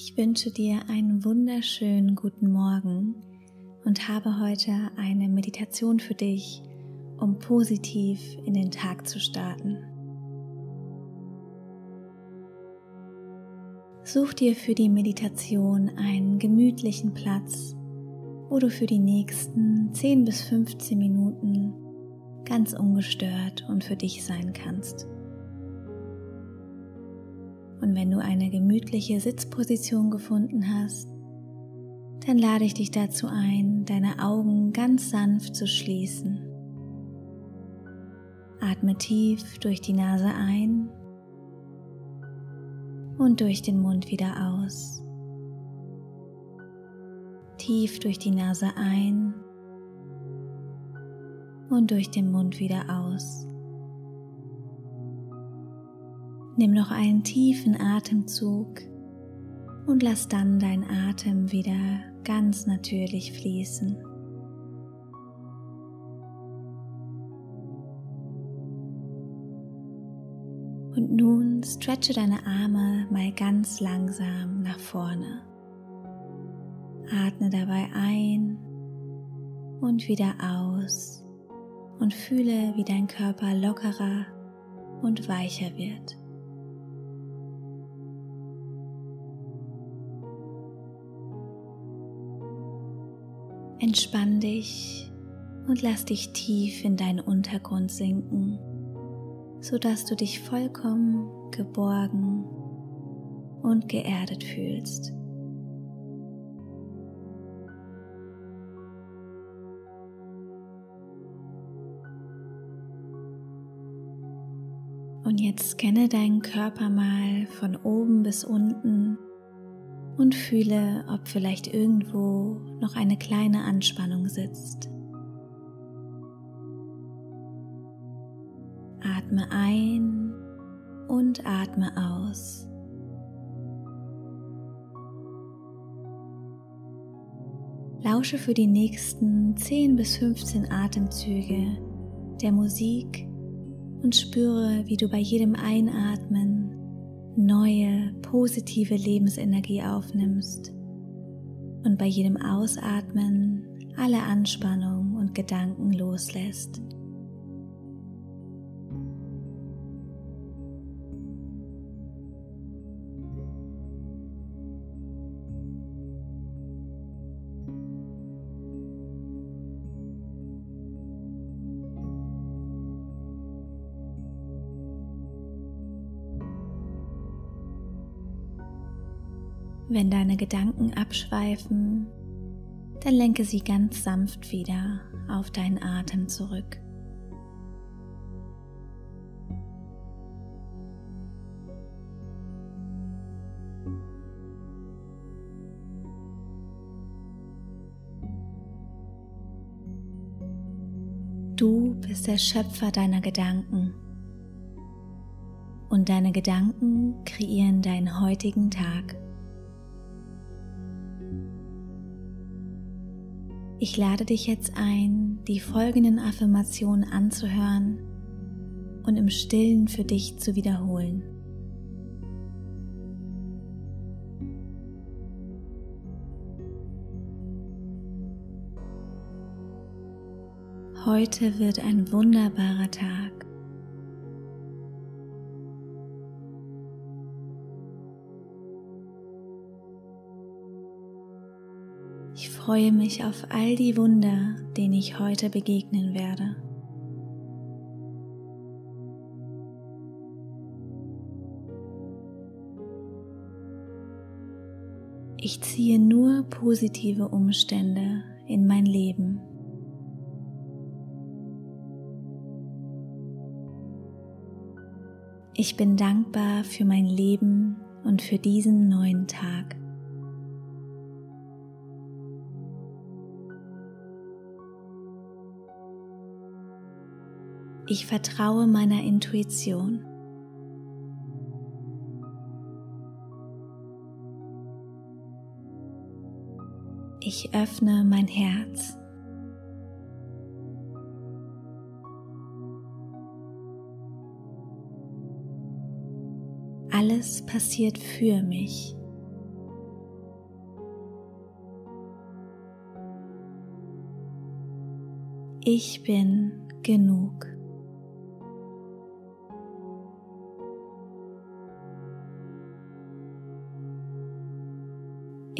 Ich wünsche dir einen wunderschönen guten Morgen und habe heute eine Meditation für dich, um positiv in den Tag zu starten. Such dir für die Meditation einen gemütlichen Platz, wo du für die nächsten 10 bis 15 Minuten ganz ungestört und für dich sein kannst. Und wenn du eine gemütliche Sitzposition gefunden hast, dann lade ich dich dazu ein, deine Augen ganz sanft zu schließen. Atme tief durch die Nase ein und durch den Mund wieder aus. Tief durch die Nase ein und durch den Mund wieder aus. Nimm noch einen tiefen Atemzug und lass dann dein Atem wieder ganz natürlich fließen. Und nun stretche deine Arme mal ganz langsam nach vorne. Atme dabei ein und wieder aus und fühle, wie dein Körper lockerer und weicher wird. Entspann dich und lass dich tief in deinen Untergrund sinken, sodass du dich vollkommen geborgen und geerdet fühlst. Und jetzt scanne deinen Körper mal von oben bis unten und fühle, ob vielleicht irgendwo noch eine kleine Anspannung sitzt. Atme ein und atme aus. Lausche für die nächsten 10 bis 15 Atemzüge der Musik und spüre, wie du bei jedem Einatmen neue, positive Lebensenergie aufnimmst und bei jedem Ausatmen alle Anspannung und Gedanken loslässt. Wenn deine Gedanken abschweifen, dann lenke sie ganz sanft wieder auf deinen Atem zurück. Du bist der Schöpfer deiner Gedanken und deine Gedanken kreieren deinen heutigen Tag. Ich lade dich jetzt ein, die folgenden Affirmationen anzuhören und im stillen für dich zu wiederholen. Heute wird ein wunderbarer Tag. Freue mich auf all die Wunder, denen ich heute begegnen werde. Ich ziehe nur positive Umstände in mein Leben. Ich bin dankbar für mein Leben und für diesen neuen Tag. Ich vertraue meiner Intuition. Ich öffne mein Herz. Alles passiert für mich. Ich bin genug.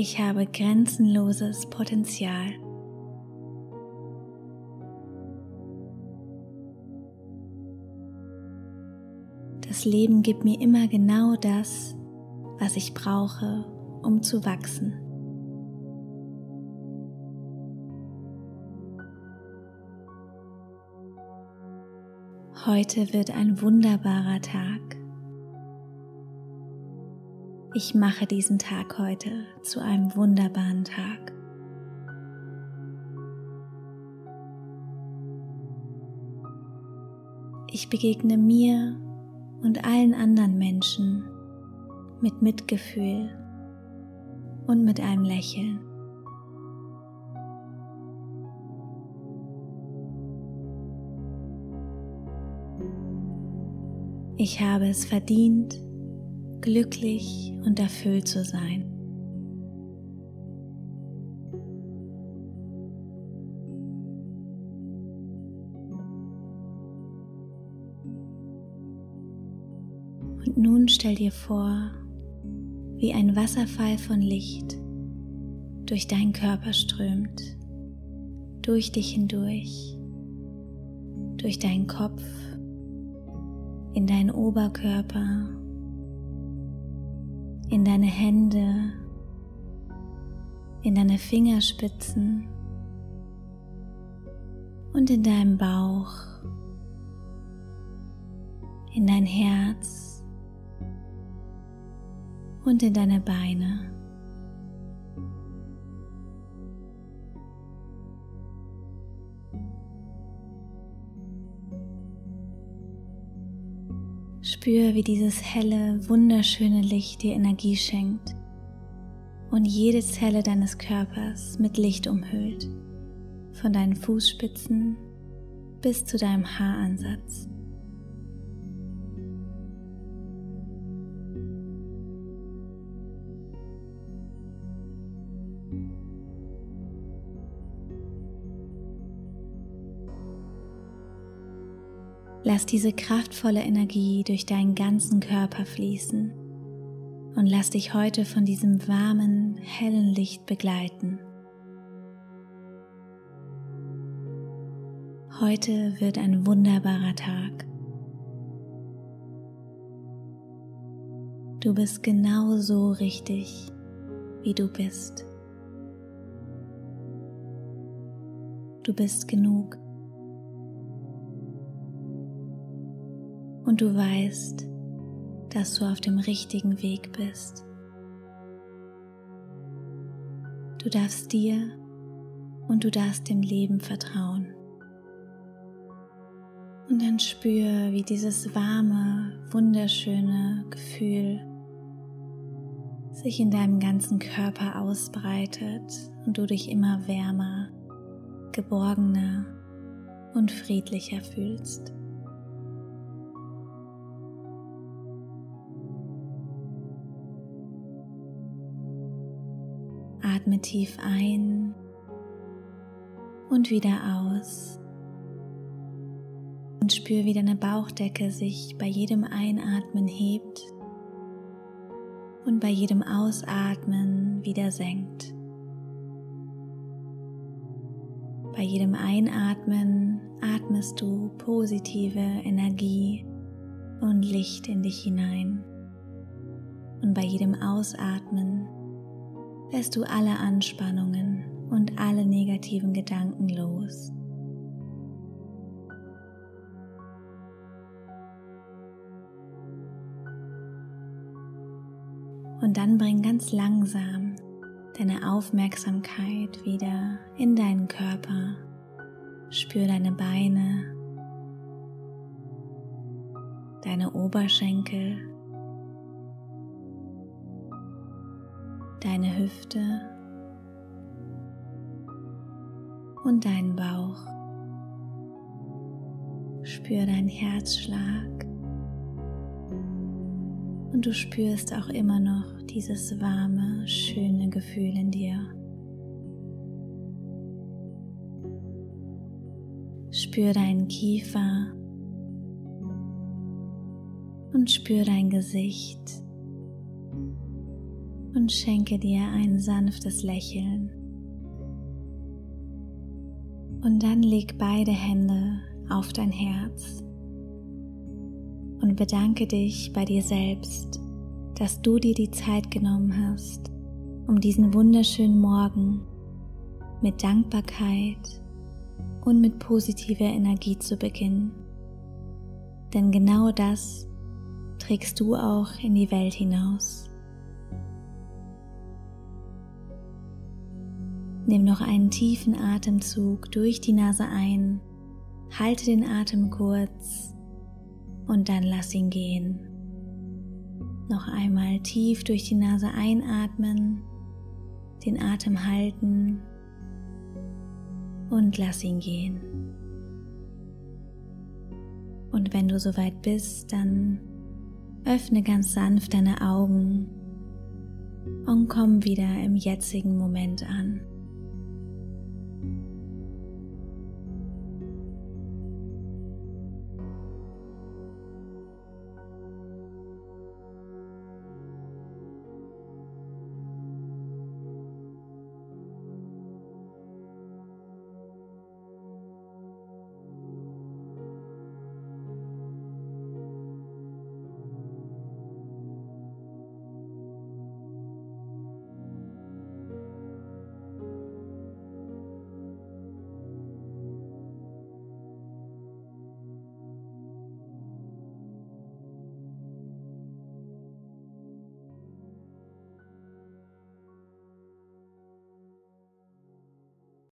Ich habe grenzenloses Potenzial. Das Leben gibt mir immer genau das, was ich brauche, um zu wachsen. Heute wird ein wunderbarer Tag. Ich mache diesen Tag heute zu einem wunderbaren Tag. Ich begegne mir und allen anderen Menschen mit Mitgefühl und mit einem Lächeln. Ich habe es verdient, glücklich und erfüllt zu sein. Und nun stell dir vor, wie ein Wasserfall von Licht durch deinen Körper strömt, durch dich hindurch, durch deinen Kopf in deinen Oberkörper, in deine Hände, in deine Fingerspitzen und in deinem Bauch, in dein Herz und in deine Beine. Spür, wie dieses helle, wunderschöne Licht dir Energie schenkt und jede Zelle deines Körpers mit Licht umhüllt, von deinen Fußspitzen bis zu deinem Haaransatz. Lass diese kraftvolle Energie durch deinen ganzen Körper fließen und lass dich heute von diesem warmen, hellen Licht begleiten. Heute wird ein wunderbarer Tag. Du bist genau so richtig, wie du bist. Du bist genug. Und du weißt, dass du auf dem richtigen Weg bist. Du darfst dir und du darfst dem Leben vertrauen. Und dann spür, wie dieses warme, wunderschöne Gefühl sich in deinem ganzen Körper ausbreitet und du dich immer wärmer, geborgener und friedlicher fühlst. Atme tief ein und wieder aus. Und spür, wie deine Bauchdecke sich bei jedem Einatmen hebt und bei jedem Ausatmen wieder senkt. Bei jedem Einatmen atmest du positive Energie und Licht in dich hinein. Und bei jedem Ausatmen lässt du alle Anspannungen und alle negativen Gedanken los. Und dann bring ganz langsam deine Aufmerksamkeit wieder in deinen Körper. Spür deine Beine, deine Oberschenkel deine Hüfte und deinen Bauch. Spür deinen Herzschlag und du spürst auch immer noch dieses warme, schöne Gefühl in dir. Spür deinen Kiefer und spür dein Gesicht und schenke dir ein sanftes Lächeln. Und dann leg beide Hände auf dein Herz und bedanke dich bei dir selbst, dass du dir die Zeit genommen hast, um diesen wunderschönen Morgen mit Dankbarkeit und mit positiver Energie zu beginnen. Denn genau das trägst du auch in die Welt hinaus. Nimm noch einen tiefen Atemzug durch die Nase ein, halte den Atem kurz und dann lass ihn gehen. Noch einmal tief durch die Nase einatmen, den Atem halten und lass ihn gehen. Und wenn du soweit bist, dann öffne ganz sanft deine Augen und komm wieder im jetzigen Moment an.